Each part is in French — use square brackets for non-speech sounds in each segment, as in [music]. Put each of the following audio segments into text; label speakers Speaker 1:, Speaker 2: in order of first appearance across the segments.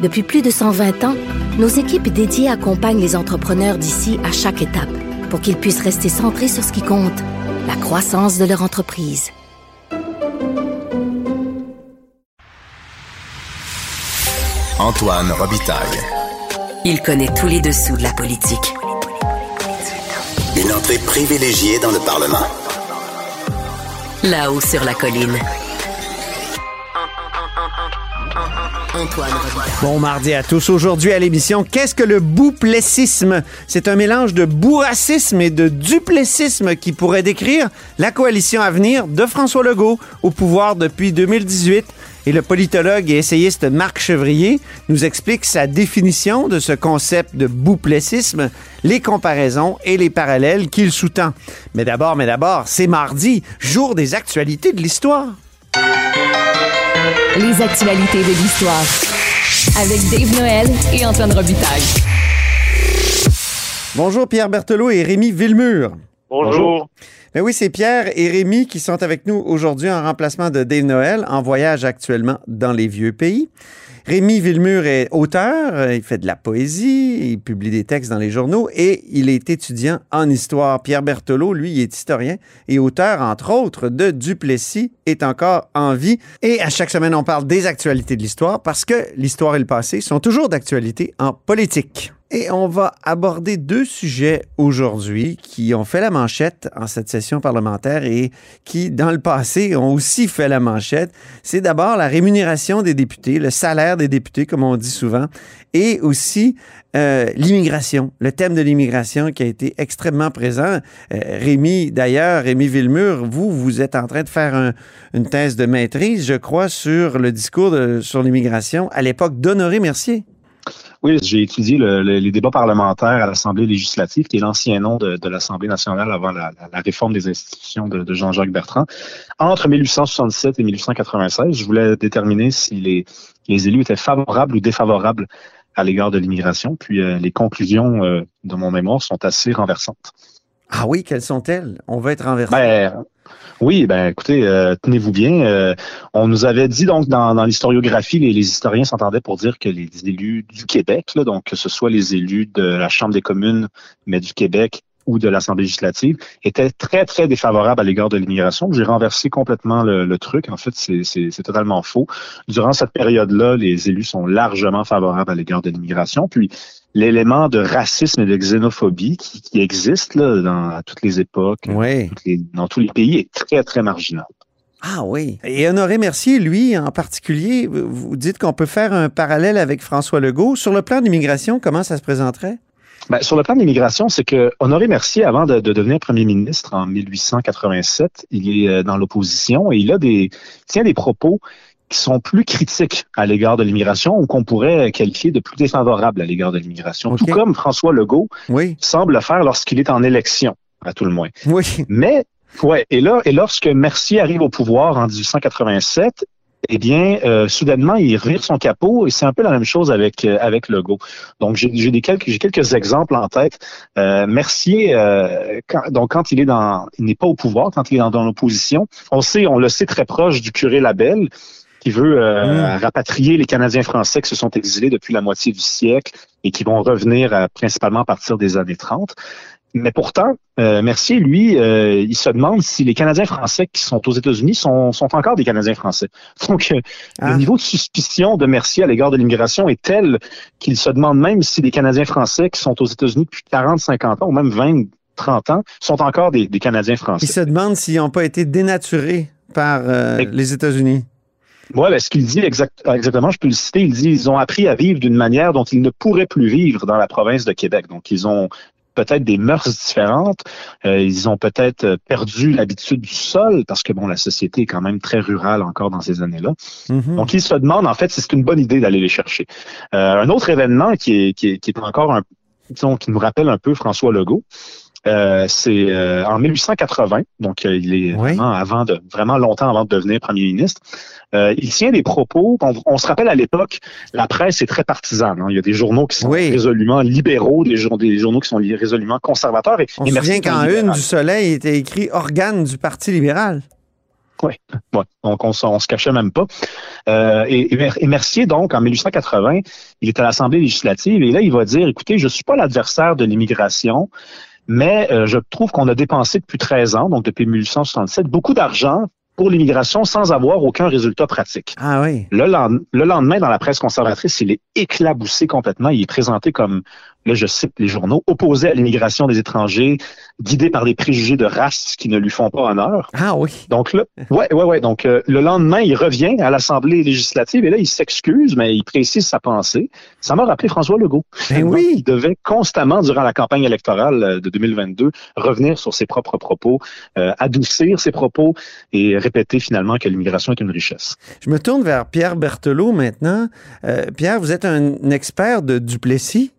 Speaker 1: Depuis plus de 120 ans, nos équipes dédiées accompagnent les entrepreneurs d'ici à chaque étape pour qu'ils puissent rester centrés sur ce qui compte, la croissance de leur entreprise.
Speaker 2: Antoine Robitaille.
Speaker 3: Il connaît tous les dessous de la politique.
Speaker 2: Une entrée privilégiée dans le Parlement.
Speaker 3: Là-haut sur la colline.
Speaker 4: Bon mardi à tous. Aujourd'hui à l'émission, qu'est-ce que le bouplessisme? C'est un mélange de bourracisme et de duplessisme qui pourrait décrire la coalition à venir de François Legault au pouvoir depuis 2018. Et le politologue et essayiste Marc Chevrier nous explique sa définition de ce concept de bouplessisme, les comparaisons et les parallèles qu'il sous-tend. Mais d'abord, mais d'abord, c'est mardi, jour des actualités de l'histoire.
Speaker 5: Les actualités de l'histoire. Avec Dave Noël et Antoine Robitaille.
Speaker 4: Bonjour Pierre Berthelot et Rémi Villemur.
Speaker 6: Bonjour.
Speaker 4: Ben oui, c'est Pierre et Rémi qui sont avec nous aujourd'hui en remplacement de Dave Noël, en voyage actuellement dans les vieux pays. Rémi Villemur est auteur, il fait de la poésie, il publie des textes dans les journaux et il est étudiant en histoire. Pierre Berthelot, lui, est historien et auteur, entre autres, de Duplessis est encore en vie. Et à chaque semaine, on parle des actualités de l'histoire parce que l'histoire et le passé sont toujours d'actualité en politique. Et on va aborder deux sujets aujourd'hui qui ont fait la manchette en cette session parlementaire et qui, dans le passé, ont aussi fait la manchette. C'est d'abord la rémunération des députés, le salaire des députés, comme on dit souvent, et aussi euh, l'immigration, le thème de l'immigration qui a été extrêmement présent. Euh, Rémi, d'ailleurs, Rémi Villemur, vous, vous êtes en train de faire un- une thèse de maîtrise, je crois, sur le discours de- sur l'immigration à l'époque d'Honoré Mercier.
Speaker 6: Oui, j'ai étudié le- le- les débats parlementaires à l'Assemblée législative, qui est l'ancien nom de, de l'Assemblée nationale avant la, la- réforme des institutions de, de Jean-Jacques Bertrand. Entre 1867 et 1896, je voulais déterminer si les, les élus étaient favorables ou défavorables à l'égard de l'immigration. Puis euh, les conclusions euh, de mon mémoire sont assez renversantes.
Speaker 4: Ah oui, quelles sont-elles? On va être renversé.
Speaker 6: Ben, oui, ben écoutez, euh, tenez-vous bien. euh, on nous avait dit donc dans, l'historiographie, les, les historiens s'entendaient pour dire que les élus du Québec, donc que ce soit les élus de la Chambre des communes, mais du Québec ou de l'Assemblée législative, étaient très, très défavorables à l'égard de l'immigration. J'ai renversé complètement le, le truc. En fait, c'est totalement faux. Durant cette période-là, les élus sont largement favorables à l'égard de l'immigration. Puis, l'élément de racisme et de xénophobie qui, qui existe là, dans, à toutes les époques,
Speaker 4: Oui.
Speaker 6: toutes les- dans tous les pays est très, très marginal.
Speaker 4: Ah oui. Et Honoré Mercier, lui, en particulier, vous dites qu'on peut faire un parallèle avec François Legault. Sur le plan d'immigration, comment ça se présenterait?
Speaker 6: Ben, sur le plan de l'immigration, c'est que Honoré Mercier, avant de, de devenir premier ministre en 1887, il est euh, dans l'opposition et il a des tient des propos qui sont plus critiques à l'égard de l'immigration ou qu'on pourrait qualifier de plus défavorables à l'égard de l'immigration. Tout comme François Legault
Speaker 4: Oui.
Speaker 6: semble le faire lorsqu'il est en élection, à tout le moins.
Speaker 4: Oui.
Speaker 6: Mais, ouais, et là, et lorsque Mercier arrive au pouvoir en 1887, eh bien, euh, soudainement, il rire son capot et c'est un peu la même chose avec euh, avec Legault. Donc, j'ai des quelques j'ai quelques exemples en tête. Euh, Mercier, euh, quand, donc quand il est dans, il n'est pas au pouvoir, quand il est dans, dans l'opposition, on sait, on le sait très proche du curé Labelle qui veut euh,
Speaker 4: Mm.
Speaker 6: rapatrier les Canadiens français qui se sont exilés depuis la moitié du siècle et qui vont revenir euh, principalement à partir des années 30. Mais pourtant, euh, Mercier, lui, euh, il se demande si les Canadiens français qui sont aux États-Unis sont, sont encore des Canadiens français. [laughs] Donc, euh,
Speaker 4: Ah.
Speaker 6: le niveau de suspicion de Mercier à l'égard de l'immigration est tel qu'il se demande même si les Canadiens français qui sont aux États-Unis depuis 40, 50 ans ou même 20, 30 ans sont encore des, des Canadiens
Speaker 4: Il
Speaker 6: français.
Speaker 4: se demande s'ils n'ont pas été dénaturés par les États-Unis.
Speaker 6: Moi, ben, ce qu'il dit exact- exactement, je peux le citer, il dit ils ont appris à vivre d'une manière dont ils ne pourraient plus vivre dans la province de Québec. Donc, ils ont peut-être des mœurs différentes, euh, ils ont peut-être euh, perdu l'habitude du sol parce que bon, la société est quand même très rurale encore dans ces années-là.
Speaker 4: Mhm.
Speaker 6: Donc, ils se demandent en fait si c'est une bonne idée d'aller les chercher. Euh, un autre événement qui est, qui est, qui est encore un disons, qui nous rappelle un peu François Legault. Euh, c'est euh, en 1880, donc euh, il est
Speaker 4: Oui.
Speaker 6: vraiment avant de vraiment longtemps avant de devenir premier ministre. Euh, il tient des propos. On, on se rappelle à l'époque, la presse est très partisane. hein. Il y a des journaux qui sont
Speaker 4: Oui.
Speaker 6: résolument libéraux, des, jour- des journaux qui sont résolument conservateurs. Et,
Speaker 4: On
Speaker 6: et
Speaker 4: se souvient qu'en une du Soleil était écrit organe du Parti libéral.
Speaker 6: Ouais, donc on, se- on se cachait même pas. Euh, et, et Mercier, donc, en 1880, il est à l'Assemblée législative et là, il va dire, écoutez, je suis pas l'adversaire de l'immigration, mais euh, je trouve qu'on a dépensé depuis 13 ans, donc depuis 1867, beaucoup d'argent pour l'immigration sans avoir aucun résultat pratique.
Speaker 4: Ah oui.
Speaker 6: Le, lend- le lendemain, dans la presse conservatrice, il est éclaboussé complètement. Il est présenté comme, là je cite les journaux, opposé à l'immigration des étrangers, guidé par des préjugés de race qui ne lui font pas honneur.
Speaker 4: Ah oui.
Speaker 6: Donc là, ouais, ouais, ouais. Donc euh, le lendemain, il revient à l'Assemblée législative et là, il s'excuse, mais il précise sa pensée. Ça m'a rappelé François Legault.
Speaker 4: Ben
Speaker 6: Donc,
Speaker 4: oui.
Speaker 6: Il devait constamment, durant la campagne électorale euh, de 2022, revenir sur ses propres propos, euh, adoucir ses propos et répéter finalement que l'immigration est une richesse.
Speaker 4: Je me tourne vers Pierre Berthelot maintenant. Euh, Pierre, vous êtes un expert de Duplessis.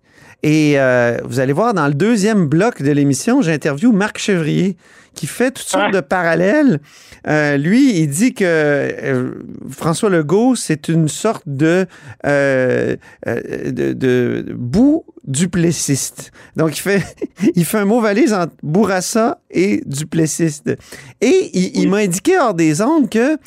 Speaker 4: Et euh, vous allez voir, dans le deuxième bloc de l'émission, j'interviewe Marc Chevrier, qui fait toutes sortes de parallèles. Euh, lui, il dit que euh, François Legault, c'est une sorte de, euh, euh, de, de bout duplessiste. Donc, il fait, [laughs] il fait un mot valise entre Bourassa et duplessiste. Et il, il m'a indiqué hors des ondes que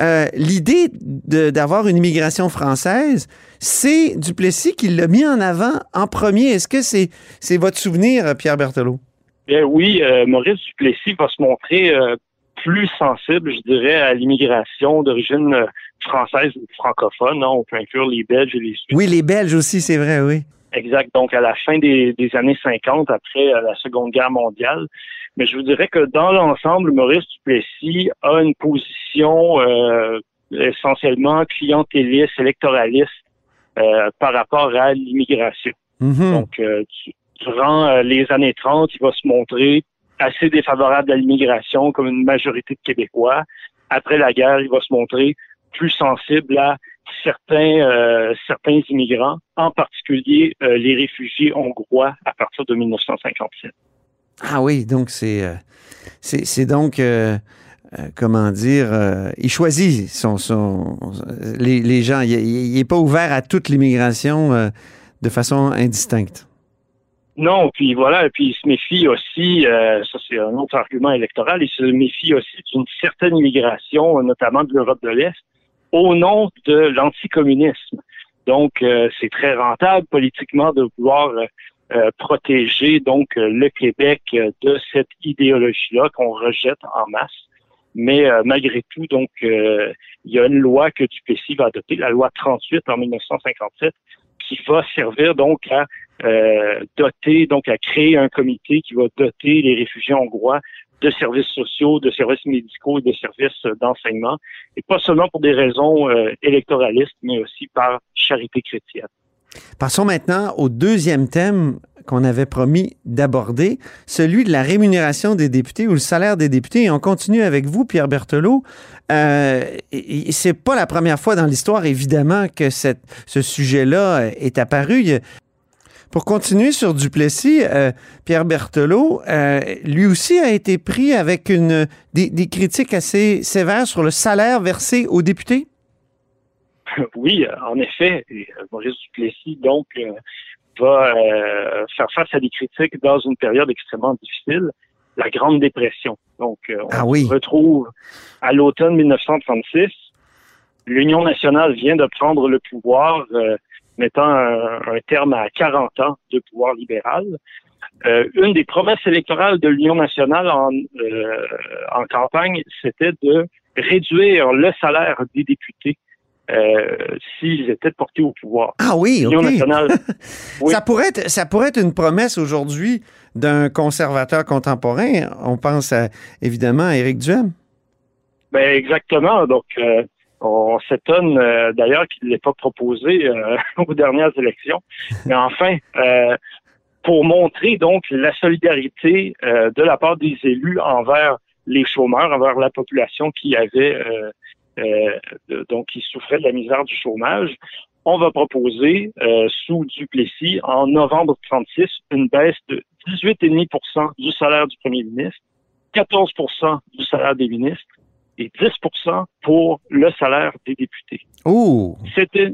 Speaker 4: euh, l'idée d'avoir une immigration française, c'est Duplessis qui l'a mis en avant en premier. Est-ce que c'est c'est votre souvenir, Pierre Berthelot?
Speaker 7: Bien oui, euh, Maurice Duplessis va se montrer euh, plus sensible, je dirais, à l'immigration d'origine euh, française ou francophone. hein. On peut inclure les Belges et les Suisses.
Speaker 4: Oui, les Belges aussi, c'est vrai, oui.
Speaker 7: Exact. Donc, à la fin des, des années 50, après euh, la Seconde Guerre mondiale. Mais je vous dirais que dans l'ensemble, Maurice Duplessis a une position euh, essentiellement clientéliste, électoraliste euh, par rapport à l'immigration.
Speaker 4: Mhm.
Speaker 7: Donc, euh, du- durant euh, les années 30, il va se montrer assez défavorable à l'immigration comme une majorité de Québécois. Après la guerre, il va se montrer plus sensible à certains euh, certains immigrants, en particulier euh, les réfugiés hongrois à partir de 1957.
Speaker 4: Ah oui, donc c'est euh, c'est c'est donc euh, comment dire, euh, il choisit son, les, gens. Il n'est pas ouvert à toute l'immigration euh, de façon indistincte.
Speaker 7: Non, puis voilà, puis il se méfie aussi, ça c'est un autre argument électoral, il se méfie aussi d'une certaine immigration, notamment de l'Europe de l'Est, au nom de l'anticommunisme. Donc, c'est très rentable politiquement de vouloir protéger donc le Québec de cette idéologie-là qu'on rejette en masse. Mais euh, malgré tout, donc, euh, il y a une loi que Duplessis va adopter, la loi 38 en 1957, qui va servir donc à euh, doter, donc à créer un comité qui va doter les réfugiés hongrois de services sociaux, de services médicaux et de services d'enseignement, et pas seulement pour des raisons euh, électoralistes, mais aussi par charité chrétienne.
Speaker 4: Passons maintenant au deuxième thème qu'on avait promis d'aborder, celui de la rémunération des députés ou le salaire des députés. Et on continue avec vous, Pierre Berthelot. Euh, c'est pas la première fois dans l'histoire, évidemment, que ce sujet-là est apparu. Pour continuer sur Duplessis, euh, Pierre Berthelot, euh, lui aussi a été pris avec une, des critiques assez sévères sur le salaire versé aux députés. [laughs]
Speaker 7: Oui, en effet, et, euh, Maurice Duplessis, donc, euh, va euh, faire face à des critiques dans une période extrêmement difficile, la Grande Dépression. Donc, euh, on
Speaker 4: Ah oui.
Speaker 7: se retrouve à l'automne 1936. L'Union nationale vient de prendre le pouvoir, euh, mettant un, un terme à 40 ans de pouvoir libéral. Une des promesses électorales de l'Union nationale en, en campagne, c'était de réduire le salaire des députés euh, s'ils étaient portés au pouvoir.
Speaker 4: Ah oui,
Speaker 7: L'Union
Speaker 4: OK.
Speaker 7: nationale. [laughs] Oui.
Speaker 4: Ça, pourrait être, ça pourrait être une promesse aujourd'hui d'un conservateur contemporain. On pense à, évidemment à Éric Duhem.
Speaker 7: Ben exactement. Donc, euh, on s'étonne euh, d'ailleurs qu'il ne l'ait pas proposé [laughs] aux dernières élections. Mais enfin, pour montrer donc la solidarité de la part des élus envers les chômeurs, envers la population qui avait donc qui souffrait de la misère du chômage, on va proposer euh, sous Duplessis en novembre 36 une baisse de 18,5% du salaire du premier ministre, 14% du salaire des ministres et 10% pour le salaire des députés.
Speaker 4: Oh!
Speaker 7: C'était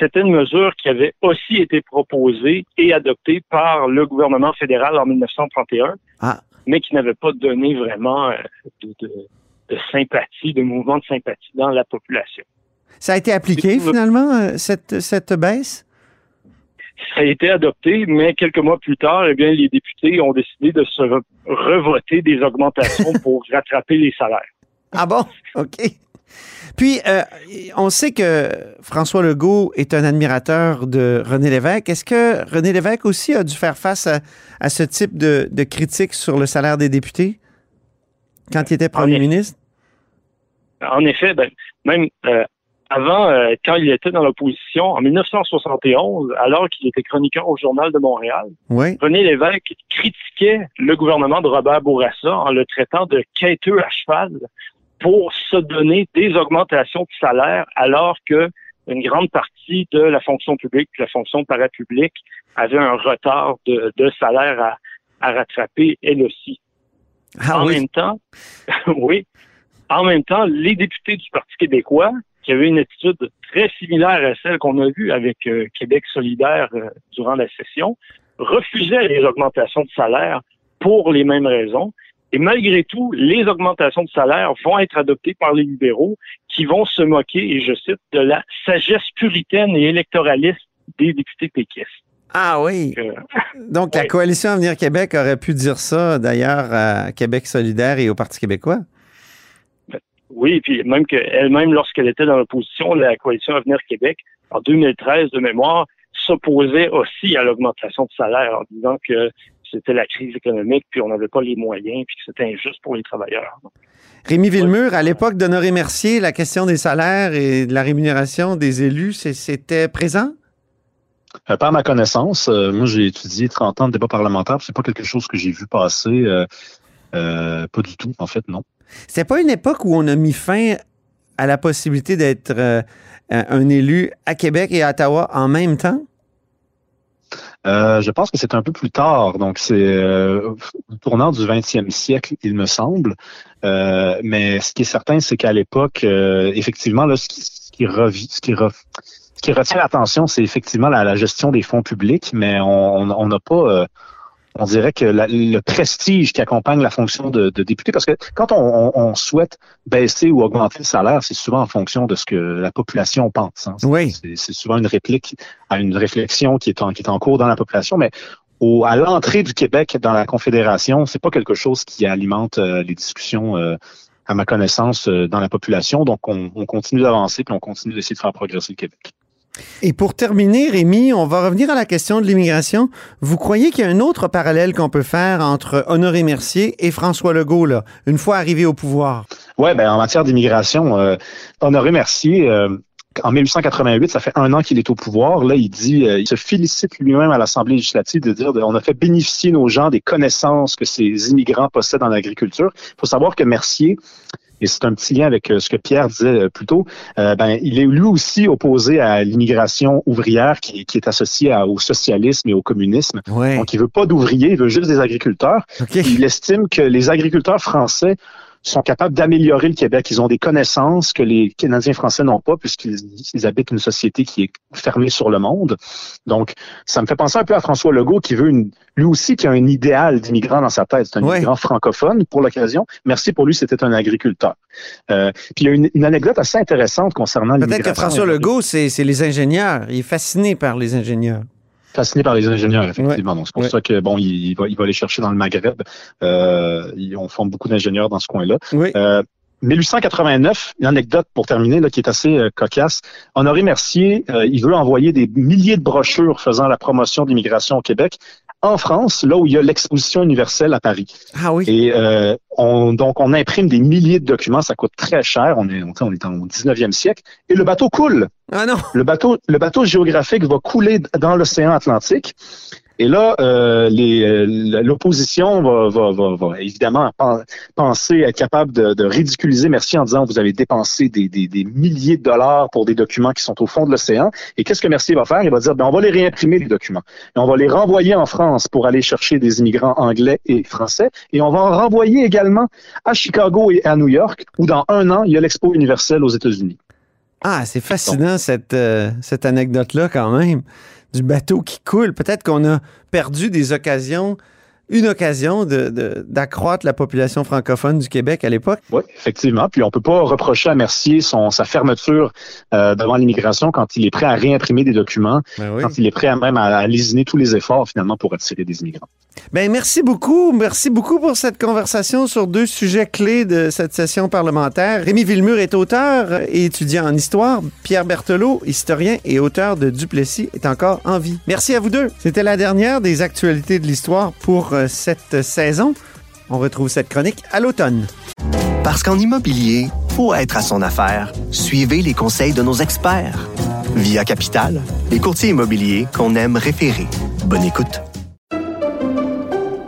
Speaker 7: c'était une mesure qui avait aussi été proposée et adoptée par le gouvernement fédéral en 1931,
Speaker 4: Ah.
Speaker 7: mais qui n'avait pas donné vraiment euh, de, de- de sympathie, de mouvement de sympathie dans la population.
Speaker 4: Ça a été appliqué finalement, euh, cette, cette baisse?
Speaker 7: Ça a été adopté, mais quelques mois plus tard, eh bien, les députés ont décidé de se re- revoter des augmentations [laughs] pour rattraper les salaires.
Speaker 4: Ah bon? OK. Puis, euh, on sait que François Legault est un admirateur de René Lévesque. Est-ce que René Lévesque aussi a dû faire face à, à ce type de, de critiques sur le salaire des députés? Quand il était premier
Speaker 7: effet.
Speaker 4: ministre?
Speaker 7: En effet, ben, même euh, avant, euh, quand il était dans l'opposition, en 1971, alors qu'il était chroniqueur au Journal de Montréal,
Speaker 4: Oui.
Speaker 7: René Lévesque critiquait le gouvernement de Robert Bourassa en le traitant de quêteux à cheval pour se donner des augmentations de salaire alors que une grande partie de la fonction publique, la fonction parapublique, avait un retard de, de salaire à, à rattraper elle aussi.
Speaker 4: Ah
Speaker 7: en
Speaker 4: oui.
Speaker 7: même temps, [laughs] oui, en même temps, les députés du Parti québécois, qui avaient une attitude très similaire à celle qu'on a vue avec euh, Québec solidaire euh, durant la session, refusaient les augmentations de salaire pour les mêmes raisons. Et malgré tout, les augmentations de salaire vont être adoptées par les libéraux qui vont se moquer, et je cite, de la sagesse puritaine et électoraliste des députés péquistes.
Speaker 4: Ah oui. Donc, la
Speaker 7: oui.
Speaker 4: coalition Avenir Québec aurait pu dire ça, d'ailleurs, à Québec solidaire et au Parti québécois.
Speaker 7: Oui, et puis même qu'elle-même, lorsqu'elle était dans l'opposition, la coalition Avenir Québec, en 2013 de mémoire, s'opposait aussi à l'augmentation de salaire en disant que c'était la crise économique, puis on n'avait pas les moyens, puis que c'était injuste pour les travailleurs.
Speaker 4: Rémi Villemur, à l'époque d'Honoré Mercier, la question des salaires et de la rémunération des élus, c'était présent?
Speaker 6: Euh, par ma connaissance, euh, moi j'ai étudié 30 ans de débat parlementaire, c'est pas quelque chose que j'ai vu passer, euh, euh, pas du tout, en fait, non.
Speaker 4: C'était pas une époque où on a mis fin à la possibilité d'être un élu à Québec et à Ottawa en même temps?
Speaker 6: Euh, je pense que c'est un peu plus tard, donc c'est euh, au tournant du 20e siècle, il me semble. Euh, mais ce qui est certain, c'est qu'à l'époque, effectivement, là, ce qui, ce qui, revi- ce qui, re- ce qui retient l'attention, c'est effectivement la, la gestion des fonds publics, mais on n'a pas, euh, on dirait que la- le prestige qui accompagne la fonction de, de député, parce que quand on, souhaite baisser ou augmenter le salaire, c'est souvent en fonction de ce que la population pense. hein. C'est-
Speaker 4: Oui.
Speaker 6: C'est c'est souvent une réplique à une réflexion qui est en, qui est en cours dans la population, mais au, à l'entrée du Québec dans la Confédération, c'est pas quelque chose qui alimente euh, les discussions, euh, à ma connaissance, euh, dans la population. Donc, on, on continue d'avancer puis on continue d'essayer de faire progresser le Québec.
Speaker 4: Et pour terminer, Rémi, on va revenir à la question de l'immigration. Vous croyez qu'il y a un autre parallèle qu'on peut faire entre Honoré Mercier et François Legault, une fois arrivé au pouvoir?
Speaker 6: Ouais, ben en matière d'immigration, euh, Honoré Mercier, euh, en 1888, ça fait un an qu'il est au pouvoir. Là, il dit, euh, il se félicite lui-même à l'Assemblée législative de dire, on a fait bénéficier nos gens des connaissances que ces immigrants possèdent en agriculture. Il faut savoir que Mercier, et c'est un petit lien avec euh, ce que Pierre disait euh, plus tôt, euh, ben, il est lui aussi opposé à l'immigration ouvrière qui, qui est associée à- au socialisme et au communisme.
Speaker 4: Oui.
Speaker 6: Donc, il veut pas d'ouvriers, il veut juste des agriculteurs. Il estime que les agriculteurs français sont capables d'améliorer le Québec. Ils ont des connaissances que les Canadiens français n'ont pas puisqu'ils ils habitent une société qui est fermée sur le monde. Donc, ça me fait penser un peu à François Legault qui veut une, lui aussi qui a un idéal d'immigrant dans sa tête. C'est un
Speaker 4: Ouais.
Speaker 6: immigrant francophone pour l'occasion. Merci pour lui, c'était un agriculteur. Euh, puis il y a une, une anecdote assez intéressante concernant
Speaker 4: Peut-être
Speaker 6: l'immigration.
Speaker 4: que François Legault, c'est c'est les ingénieurs. Il est fasciné par les ingénieurs.
Speaker 6: Fasciné par les ingénieurs, effectivement. Donc, c'est pour
Speaker 4: Ouais.
Speaker 6: ça que bon, il, il va, il va aller chercher dans le Maghreb. Euh, on forme beaucoup d'ingénieurs dans ce coin-là.
Speaker 4: Oui.
Speaker 6: Euh, 1889, une anecdote pour terminer là, qui est assez euh, cocasse. Honoré Mercier, euh, il veut envoyer des milliers de brochures faisant la promotion de l'immigration au Québec en France, là où il y a l'exposition universelle à Paris.
Speaker 4: Ah oui.
Speaker 6: Et euh, on, donc, on imprime des milliers de documents, ça coûte très cher. On est, on, on est au 19e siècle. Et le bateau coule.
Speaker 4: Ah non.
Speaker 6: Le bateau, le bateau géographique va couler dans l'océan Atlantique. Et là, euh, euh, l'opposition va, va, évidemment pen- penser être capable de, ridiculiser Mercier en disant vous avez dépensé des, milliers de dollars pour des documents qui sont au fond de l'océan. Et qu'est-ce que Mercier va faire? Il va dire, ben, on va les réimprimer, les documents. On va les renvoyer en France pour aller chercher des immigrants anglais et français. Et on va en renvoyer également à Chicago et à New York, où dans un an, il y a l'Expo universelle aux États-Unis.
Speaker 4: Ah, c'est fascinant cette, euh, cette anecdote-là quand même, du bateau qui coule. Peut-être qu'on a perdu des occasions, une occasion de- de- d'accroître la population francophone du Québec à l'époque.
Speaker 6: Oui, effectivement. Puis on peut pas reprocher à Mercier son, sa fermeture euh, devant l'immigration quand il est prêt à réimprimer des documents,
Speaker 4: Ben oui.
Speaker 6: quand il est prêt à même à, à lésiner tous les efforts finalement pour attirer des immigrants.
Speaker 4: Ben, merci beaucoup. Merci beaucoup pour cette conversation sur deux sujets clés de cette session parlementaire. Rémi Villemur est auteur et étudiant en histoire. Pierre Berthelot, historien et auteur de Duplessis, est encore en vie. Merci à vous deux. C'était la dernière des actualités de l'histoire pour euh, cette saison. On retrouve cette chronique à l'automne.
Speaker 8: Parce qu'en immobilier, pour être à son affaire, suivez les conseils de nos experts. Via Capital, les courtiers immobiliers qu'on aime référer. Bonne écoute.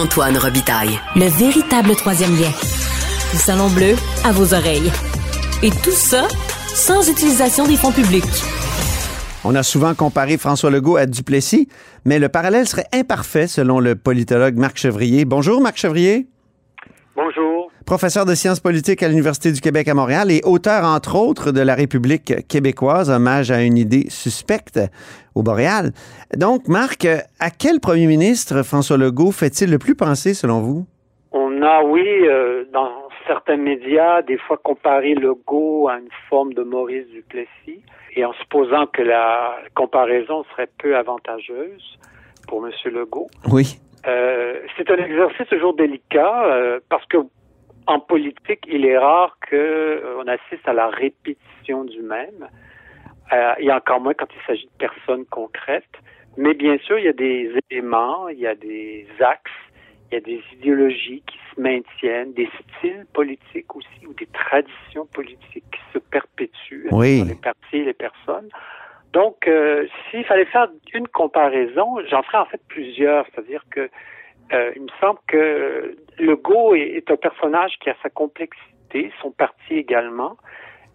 Speaker 3: Antoine Robitaille.
Speaker 5: Le véritable troisième lien. Du Salon Bleu à vos oreilles. Et tout ça sans utilisation des fonds publics.
Speaker 4: On a souvent comparé François Legault à Duplessis, mais le parallèle serait imparfait selon le politologue Marc Chevrier. Bonjour Marc Chevrier.
Speaker 7: Bonjour.
Speaker 4: Professeur de sciences politiques à l'Université du Québec à Montréal et auteur, entre autres, de La République québécoise, hommage à une idée suspecte au Boréal. Donc, Marc, à quel premier ministre François Legault fait-il le plus penser, selon vous?
Speaker 9: On a, oui, euh, dans certains médias, des fois comparé Legault à une forme de Maurice Duplessis, et en supposant que la comparaison serait peu avantageuse pour M. Legault.
Speaker 4: Oui.
Speaker 9: Euh, c'est un exercice toujours délicat euh, parce que en politique, il est rare que euh, assiste à la répétition du même, euh, et encore moins quand il s'agit de personnes concrètes. Mais bien sûr, il y a des éléments, il y a des axes, il y a des idéologies qui se maintiennent, des styles politiques aussi ou des traditions politiques qui se perpétuent
Speaker 4: Oui.
Speaker 9: entre les partis et les personnes. Donc, euh, s'il fallait faire une comparaison, j'en ferais en fait plusieurs. C'est-à-dire que euh, il me semble que Legault est, est un personnage qui a sa complexité, son parti également.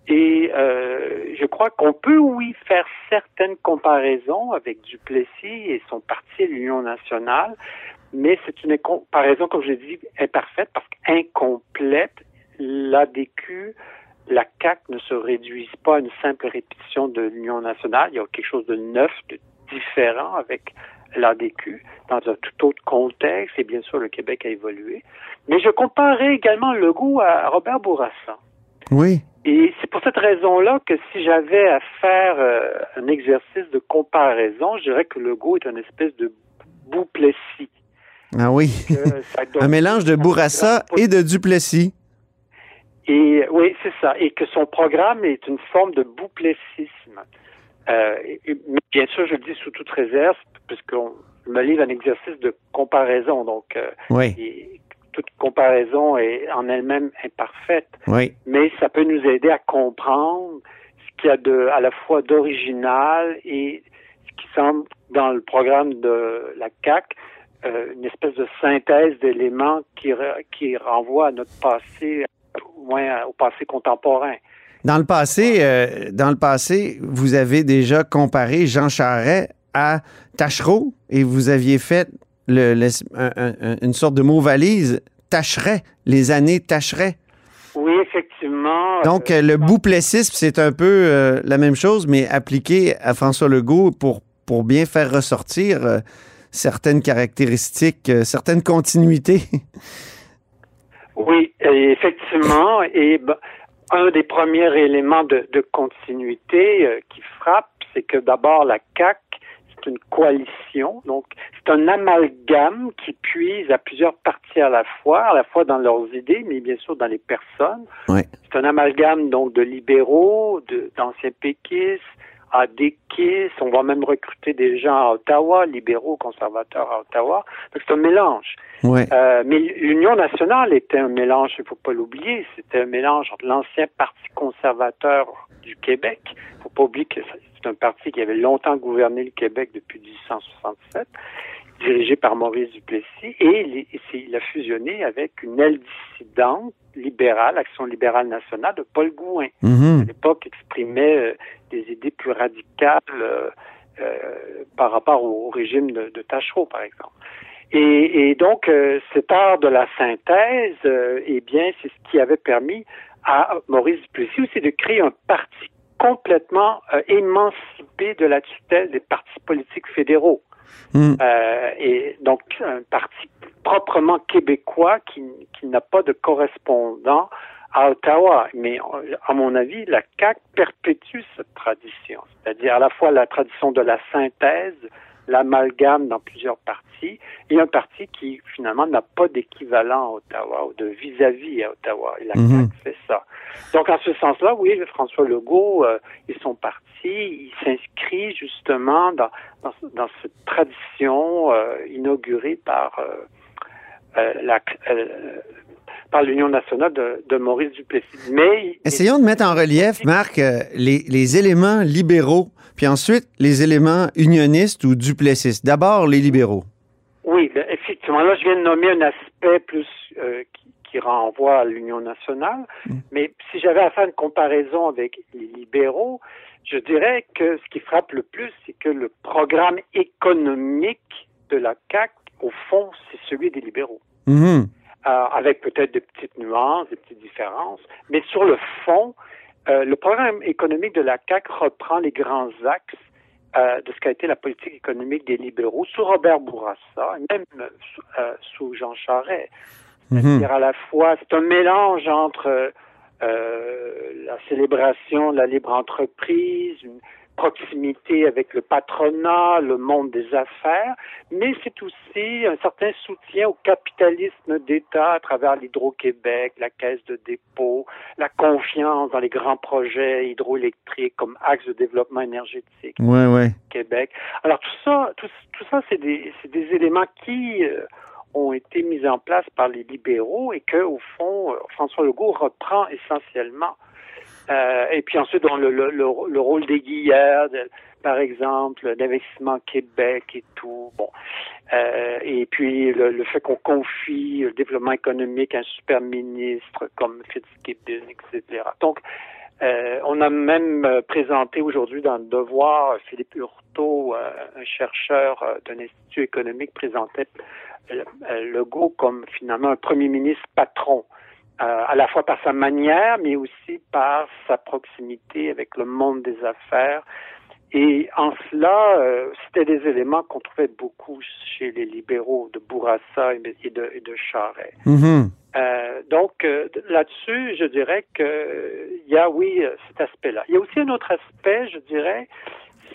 Speaker 9: Et euh, je crois qu'on peut, oui, faire certaines comparaisons avec Duplessis et son parti, l'Union nationale, mais c'est une comparaison, comme je l'ai dit, imparfaite parce qu'incomplète. L'ADQ, la CAC ne se réduisent pas à une simple répétition de l'Union nationale. Il y a quelque chose de neuf, de différent avec l'ADQ dans un tout autre contexte et bien sûr le Québec a évolué. Mais je comparais également Legault à Robert Bourassa.
Speaker 4: Oui.
Speaker 9: Et c'est pour cette raison-là que si j'avais à faire euh, un exercice de comparaison, je dirais que Legault est une espèce de Bouplessis.
Speaker 4: Ah oui. [laughs] Un mélange de Bourassa et de Duplessis.
Speaker 9: Et oui, c'est ça. Et que son programme est une forme de bouplessisme. Euh, et- et- mais bien sûr, je le dis sous toute réserve, puisqu'on me livre un exercice de comparaison. Donc, euh,
Speaker 4: Oui.
Speaker 9: et toute comparaison est en elle-même imparfaite.
Speaker 4: Oui.
Speaker 9: Mais ça peut nous aider à comprendre ce qu'il y a de, à la fois d'original et ce qui semble dans le programme de la CAC euh, une espèce de synthèse d'éléments qui, re- qui renvoie à notre passé, au moins au passé contemporain.
Speaker 4: Dans le passé, euh, dans le passé, vous avez déjà comparé Jean Charest à Tachereau et vous aviez fait le- le- un- un- une sorte de mot valise, Tacherait, les années Tacherait.
Speaker 9: Oui, effectivement.
Speaker 4: Donc,
Speaker 9: euh,
Speaker 4: euh, le bouplessisme, c'est un peu euh, la même chose, mais appliqué à François Legault pour, pour bien faire ressortir euh, certaines caractéristiques, euh, certaines continuités. [laughs]
Speaker 9: Oui, effectivement. Et ben, un des premiers éléments de, de continuité euh, qui frappe, c'est que d'abord, la CAQ, c'est une coalition, donc c'est un amalgame qui puise à plusieurs partis à la fois, à la fois dans leurs idées, mais bien sûr dans les personnes.
Speaker 4: Ouais.
Speaker 9: C'est un amalgame donc de libéraux, d'anciens péquistes, à des KISS, on va même recruter des gens à Ottawa, libéraux, conservateurs à Ottawa. Donc c'est un mélange.
Speaker 4: Ouais.
Speaker 9: Euh, mais l'Union nationale était un mélange, il ne faut pas l'oublier, c'était un mélange entre l'ancien Parti conservateur du Québec, il ne faut pas oublier que c'est un parti qui avait longtemps gouverné le Québec depuis 1867, dirigé par Maurice Duplessis, et il, a fusionné avec une aile dissidente libérale, Action libérale nationale, de Paul Gouin.
Speaker 4: Mhm.
Speaker 9: À l'époque, exprimait euh, des idées plus radicales euh, euh, par rapport au, régime de, de Tachereau, par exemple. Et, et donc, euh, cet art de la synthèse, eh bien, c'est ce qui avait permis à Maurice Duplessis aussi de créer un parti complètement émancipé de la tutelle des partis politiques fédéraux.
Speaker 4: Mhm.
Speaker 9: Euh, et donc, un parti proprement québécois qui, qui n'a pas de correspondant à Ottawa. Mais à mon avis, la CAQ perpétue cette tradition, c'est-à-dire à la fois la tradition de la synthèse, l'amalgame dans plusieurs partis, et un parti qui finalement n'a pas d'équivalent à Ottawa ou de vis-à-vis à Ottawa. Et la. CAQ fait ça. Donc en ce sens-là, oui, François Legault euh, et son parti, il s'inscrit justement dans, dans, dans cette tradition euh, inaugurée par euh, euh, la euh, par l'Union nationale de, de Maurice Duplessis. Mais
Speaker 4: Essayons de mettre en relief, Marc, euh, les, les éléments libéraux, puis ensuite les éléments unionistes ou duplessistes. D'abord, les libéraux.
Speaker 9: Oui, ben, effectivement. Là, je viens de nommer un aspect plus euh, qui, qui renvoie à l'Union nationale. Mais si j'avais à faire une comparaison avec les libéraux, je dirais que ce qui frappe le plus, c'est que le programme économique de la CAC, au fond, c'est celui des libéraux.
Speaker 4: Mhm.
Speaker 9: Euh, avec peut-être des petites nuances, des petites différences. Mais sur le fond, euh, le programme économique de la CAC reprend les grands axes euh, de ce qu'a été la politique économique des libéraux sous Robert Bourassa, et même sous, Jean Charest.
Speaker 4: Mhm.
Speaker 9: C'est-à-dire à la fois, c'est un mélange entre la célébration de la libre entreprise, une proximité avec le patronat, le monde des affaires, mais c'est aussi un certain soutien au capitalisme d'État à travers l'Hydro-Québec, la Caisse de dépôt, la confiance dans les grands projets hydroélectriques comme axe de développement énergétique
Speaker 4: Ouais, ouais.
Speaker 9: Québec. Alors tout ça, tout, tout ça, c'est des, des éléments qui euh, ont été mis en place par les libéraux et que, au fond, euh, François Legault reprend essentiellement. Euh, et puis ensuite, dans le, le, le, le rôle de- par exemple, d'investissement Québec et tout. Bon. Euh, et puis le, le fait qu'on confie le développement économique à un super ministre comme Fitzgibbon, etc. Donc, euh, on a même euh, présenté aujourd'hui dans le Devoir, Philippe Hurtaud, euh, un chercheur euh, d'un institut économique, présentait euh, Legault comme finalement un premier ministre patron, à la fois par sa manière, mais aussi par sa proximité avec le monde des affaires. Et en cela, euh, c'était des éléments qu'on trouvait beaucoup chez les libéraux de Bourassa et de, et de.
Speaker 4: Mhm.
Speaker 9: Euh, donc euh, là-dessus, je dirais que il y a oui euh, cet aspect-là. Il y a aussi un autre aspect, je dirais,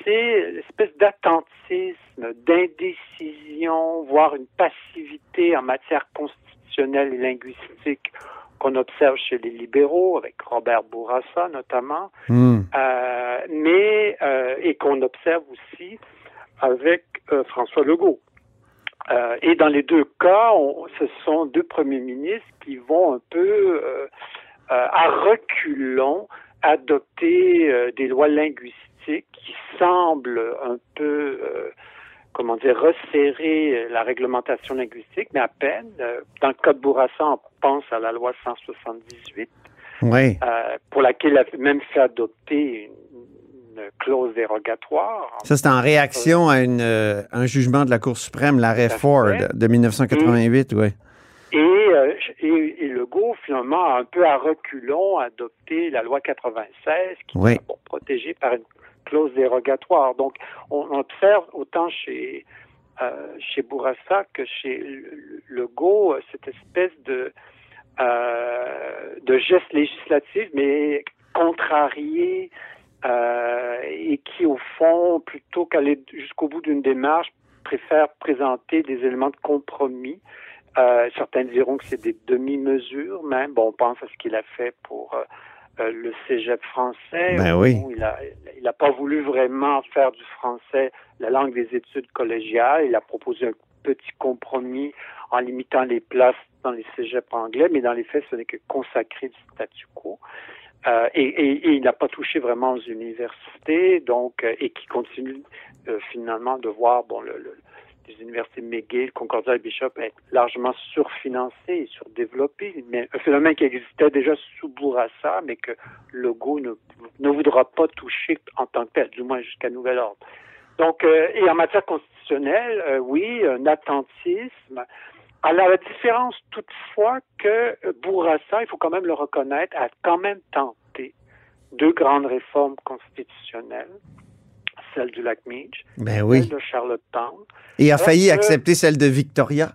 Speaker 9: c'est l'espèce d'attentisme, d'indécision, voire une passivité en matière constitutionnelle et linguistique qu'on observe chez les libéraux, avec Robert Bourassa notamment,
Speaker 4: Mhm.
Speaker 9: euh, mais euh, et qu'on observe aussi avec euh, François Legault. Et dans les deux cas, on- ce sont deux premiers ministres qui vont un peu à reculons adopter des lois linguistiques qui semblent un peu, comment dire, resserrer la réglementation linguistique, mais à peine. Euh, dans le cas de Bourassa, on pense à la loi 178
Speaker 4: Ouais.
Speaker 9: euh, pour laquelle il a même fait adopter une, une clause dérogatoire.
Speaker 4: Ça, c'est en réaction à une, euh, un jugement de la Cour suprême, l'arrêt Ford de 1988, ouais.
Speaker 9: Et, euh, et, et Legault, finalement, a un peu à reculons adopté la loi 96 qui
Speaker 4: Oui.
Speaker 9: est bon, protégée par une clause dérogatoire. Donc, on observe autant chez euh, chez Bourassa que chez Le- Legault euh, cette espèce de euh, de geste législatif, mais contrarié et qui, au fond, plutôt qu'aller jusqu'au bout d'une démarche, préfère présenter des éléments de compromis. Certains diront que c'est des demi-mesures, mais bon, on pense à ce qu'il a fait pour euh, le cégep français.
Speaker 4: Ben
Speaker 9: où
Speaker 4: oui.
Speaker 9: Il a, il a pas voulu vraiment faire du français la langue des études collégiales. Il a proposé un petit compromis en limitant les places dans les cégeps anglais, mais dans les faits, ce n'est que consacré du statu quo. Euh, et, et- et il n'a pas touché vraiment aux universités, donc euh, et qui continue euh, finalement de voir bon le, le- les universités McGill, Concordia et Bishop être largement surfinancées et surdéveloppées, mais un phénomène qui existait déjà sous Bourassa, mais que Legault ne, ne voudra pas toucher en tant que tel, du moins jusqu'à nouvel ordre. Donc, euh, et en matière constitutionnelle, euh, oui, un attentisme. Alors, la différence toutefois que Bourassa, il faut quand même le reconnaître, a quand même tenté deux grandes réformes constitutionnelles, celle du lac Meach,
Speaker 4: Ben oui.
Speaker 9: celle de Charlottetown.
Speaker 4: Et a failli
Speaker 9: que-
Speaker 4: accepter celle de Victoria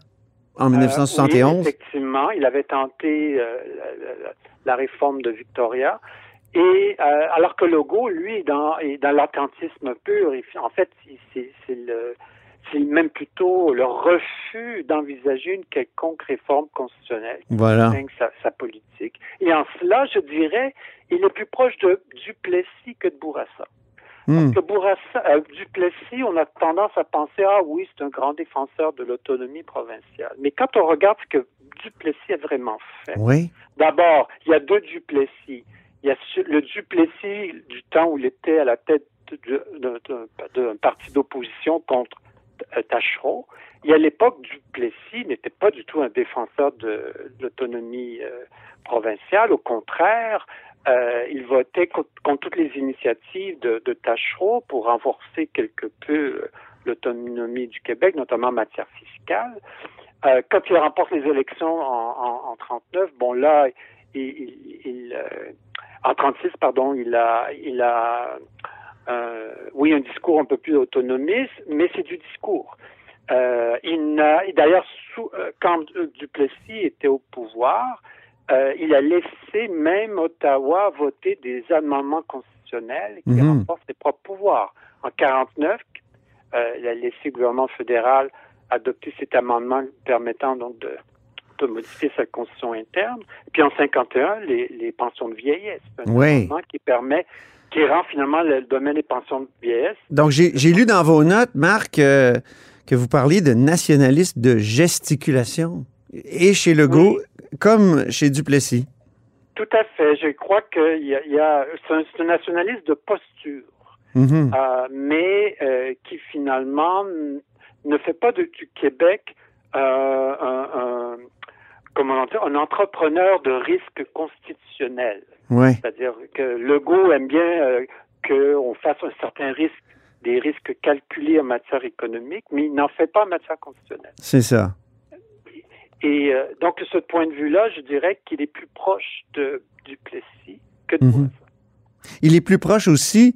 Speaker 4: en
Speaker 9: Euh,
Speaker 4: 1971.
Speaker 9: oui, effectivement, il avait tenté euh, la, la- la réforme de Victoria. Et euh, alors que Legault, lui, est dans, est dans l'attentisme pur. Il en fait, c'est c'est le c'est même plutôt le refus d'envisager une quelconque réforme constitutionnelle qui
Speaker 4: Voilà.
Speaker 9: sa, sa politique. Et en cela, je dirais, il est plus proche de Duplessis que de Bourassa.
Speaker 4: Hmm.
Speaker 9: Que Bourassa, euh, Duplessis, on a tendance à penser, ah oui, c'est un grand défenseur de l'autonomie provinciale. Mais quand on regarde ce que Duplessis a vraiment fait,
Speaker 4: Oui.
Speaker 9: d'abord, il y a deux Duplessis. Il y a le Duplessis du temps où il était à la tête d'un parti d'opposition contre euh, Tachereau. Et à l'époque, Duplessis n'était pas du tout un défenseur de, de l'autonomie euh, provinciale. Au contraire, euh, il votait contre, toutes les initiatives de, de Tachereau pour renforcer quelque peu euh, l'autonomie du Québec, notamment en matière fiscale. Euh, quand il remporte les élections en, en, en 39, bon là, il, il, euh, en 36, pardon, il a, il a, euh, oui, un discours un peu plus autonomiste, mais c'est du discours. Euh, il n'a, d'ailleurs, quand Duplessis était au pouvoir, euh, il a laissé même Ottawa voter des amendements constitutionnels qui
Speaker 4: Mhm.
Speaker 9: renforcent ses propres pouvoirs. En 49, euh, il a laissé le gouvernement fédéral adopter cet amendement permettant donc de, de modifier sa constitution interne. Puis en 51, les, les pensions de vieillesse. Un
Speaker 4: Oui.
Speaker 9: amendement qui permet, qui rend finalement le, domaine des pensions de vieillesse
Speaker 4: Donc, j'ai j'ai lu dans vos notes, Marc, euh, que vous parliez de nationalisme de gesticulation. Et chez Legault, comme chez Duplessis.
Speaker 9: Tout à fait. Je crois qu'il y a, y a c'est un, nationaliste de posture,
Speaker 4: Mhm.
Speaker 9: euh, mais euh, qui finalement ne fait pas de, du Québec euh, un, un- comment dire, un entrepreneur de risque constitutionnel.
Speaker 4: Ouais.
Speaker 9: C'est-à-dire que Legault aime bien qu'on fasse un certain risque, des risques calculés en matière économique, mais il n'en fait pas en matière constitutionnelle.
Speaker 4: C'est ça.
Speaker 9: Et euh, donc, de ce point de vue-là, je dirais qu'il est plus proche de Duplessis que de. Bourassa.
Speaker 4: Il est plus proche aussi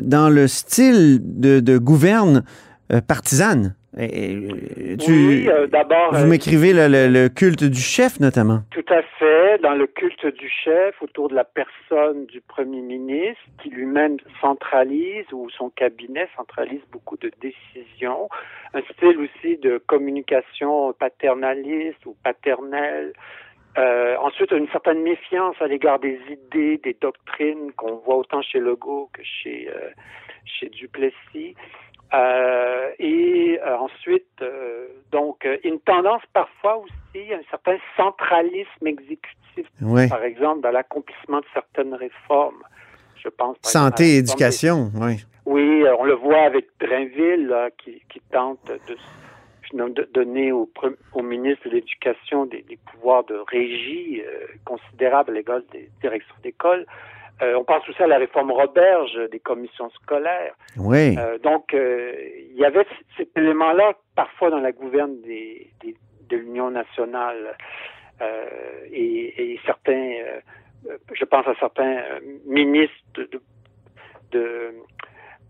Speaker 4: dans le style de, de gouverne euh, partisane. Et- tu-
Speaker 9: Oui, euh, d'abord,
Speaker 4: vous
Speaker 9: euh,
Speaker 4: m'écrivez le, le- le culte du chef, notamment.
Speaker 9: Tout à fait, dans le culte du chef, autour de la personne du premier ministre, qui lui-même centralise, ou son cabinet centralise beaucoup de décisions. Un style aussi de communication paternaliste ou paternelle. Euh, ensuite, une certaine méfiance à l'égard des idées, des doctrines qu'on voit autant chez Legault que chez, euh, chez Duplessis. Euh, et euh, ensuite, euh, donc, euh, une tendance parfois aussi, un certain centralisme exécutif,
Speaker 4: Ouais.
Speaker 9: par exemple, dans l'accomplissement de certaines réformes. Je pense. par exemple, à
Speaker 4: Santé
Speaker 9: la
Speaker 4: et éducation, oui.
Speaker 9: des- Oui, euh, on le voit avec Drainville, là, qui, qui tente de, de donner au, au ministre de l'Éducation des, des pouvoirs de régie euh, considérables à l'égard des directions d'école. Euh, on pense aussi à la réforme Roberge des commissions scolaires.
Speaker 4: Oui.
Speaker 9: Euh, donc, euh, il y avait cet élément-là parfois dans la gouverne des, des- de l'Union nationale et, et certains, je pense à certains ministres de, de, de,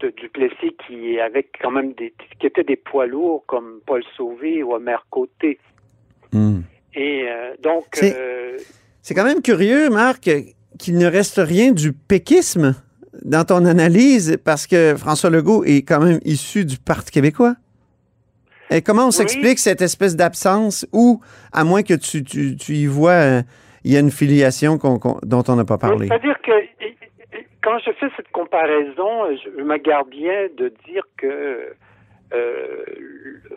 Speaker 9: de Duplessis qui avaient quand même des, qui étaient des poids lourds comme Paul Sauvé ou Omer Côté.
Speaker 4: Hmm.
Speaker 9: Et euh, donc,
Speaker 4: C'est-
Speaker 9: euh,
Speaker 4: C'est quand même curieux, Marc, qu'il ne reste rien du péquisme dans ton analyse parce que François Legault est quand même issu du Parti québécois. Et comment on s'explique cette espèce d'absence ou, à moins que tu, tu, tu y vois, euh, il y a une filiation dont on n'a pas parlé?
Speaker 9: C'est-à-dire que quand je fais cette comparaison, je me garde bien de dire que euh,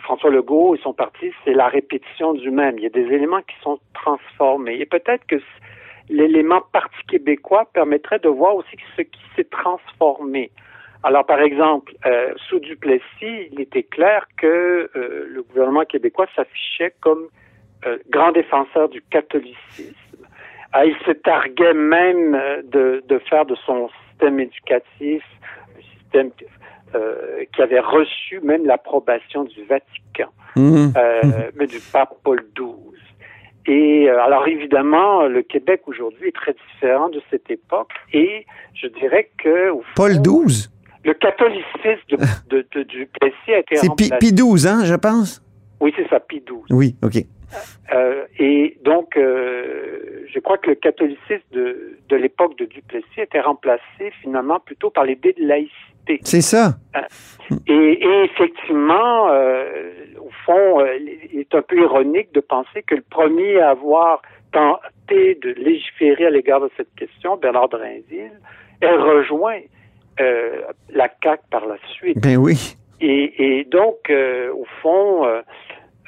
Speaker 9: François Legault et son parti, c'est la répétition du même. Il y a des éléments qui sont transformés. Et peut-être que l'élément Parti québécois permettrait de voir aussi ce qui s'est transformé. Alors, par exemple, euh, sous Duplessis, il était clair que euh, le gouvernement québécois s'affichait comme euh, grand défenseur du catholicisme. Ah, il se targuait même euh, de, de faire de son système éducatif un système euh, qui avait reçu même l'approbation du Vatican,
Speaker 4: Mhm.
Speaker 9: euh, mais du pape Paul XII. Et euh, alors évidemment, le Québec aujourd'hui est très différent de cette époque, et je dirais que au fond,
Speaker 4: Paul XII?
Speaker 9: le catholicisme de, de, de Duplessis a été
Speaker 4: C'est Pi,
Speaker 9: remplacé.
Speaker 4: Pi 12, hein, je pense?
Speaker 9: Oui, c'est ça, Pi XII.
Speaker 4: Oui, OK.
Speaker 9: Euh, et donc, euh, je crois que le catholicisme de, de l'époque de Duplessis était remplacé finalement plutôt par l'idée de laïcité.
Speaker 4: C'est ça.
Speaker 9: Et, et effectivement, euh, au fond, euh, il est un peu ironique de penser que le premier à avoir tenté de légiférer à l'égard de cette question, Bernard Drinville, ait rejoint euh, la CAQ par la suite.
Speaker 4: Ben oui.
Speaker 9: Et, et donc, euh, au fond,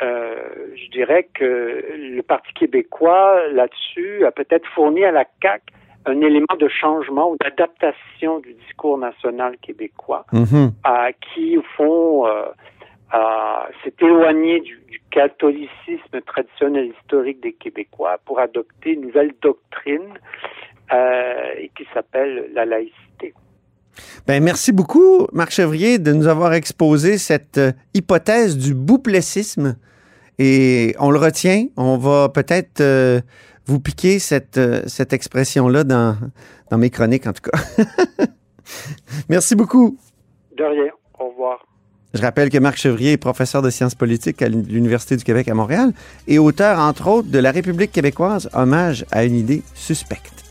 Speaker 9: euh, je dirais que le Parti québécois, là-dessus, a peut-être fourni à la CAQ un élément de changement ou d'adaptation du discours national québécois, à qui, au fond, euh, s'est éloigné du, du catholicisme traditionnel historique des Québécois pour adopter une nouvelle doctrine euh, et qui s'appelle la laïcité.
Speaker 4: Ben, merci beaucoup, Marc Chevrier, de nous avoir exposé cette euh, hypothèse du bouplessisme. Et on le retient. On va peut-être euh, vous piquer cette, euh, cette expression-là dans, dans mes chroniques, en tout cas. [laughs] merci beaucoup.
Speaker 9: De rien. Au revoir.
Speaker 4: Je rappelle que Marc Chevrier est professeur de sciences politiques à l'Université du Québec à Montréal et auteur, entre autres, de La République québécoise, hommage à une idée suspecte.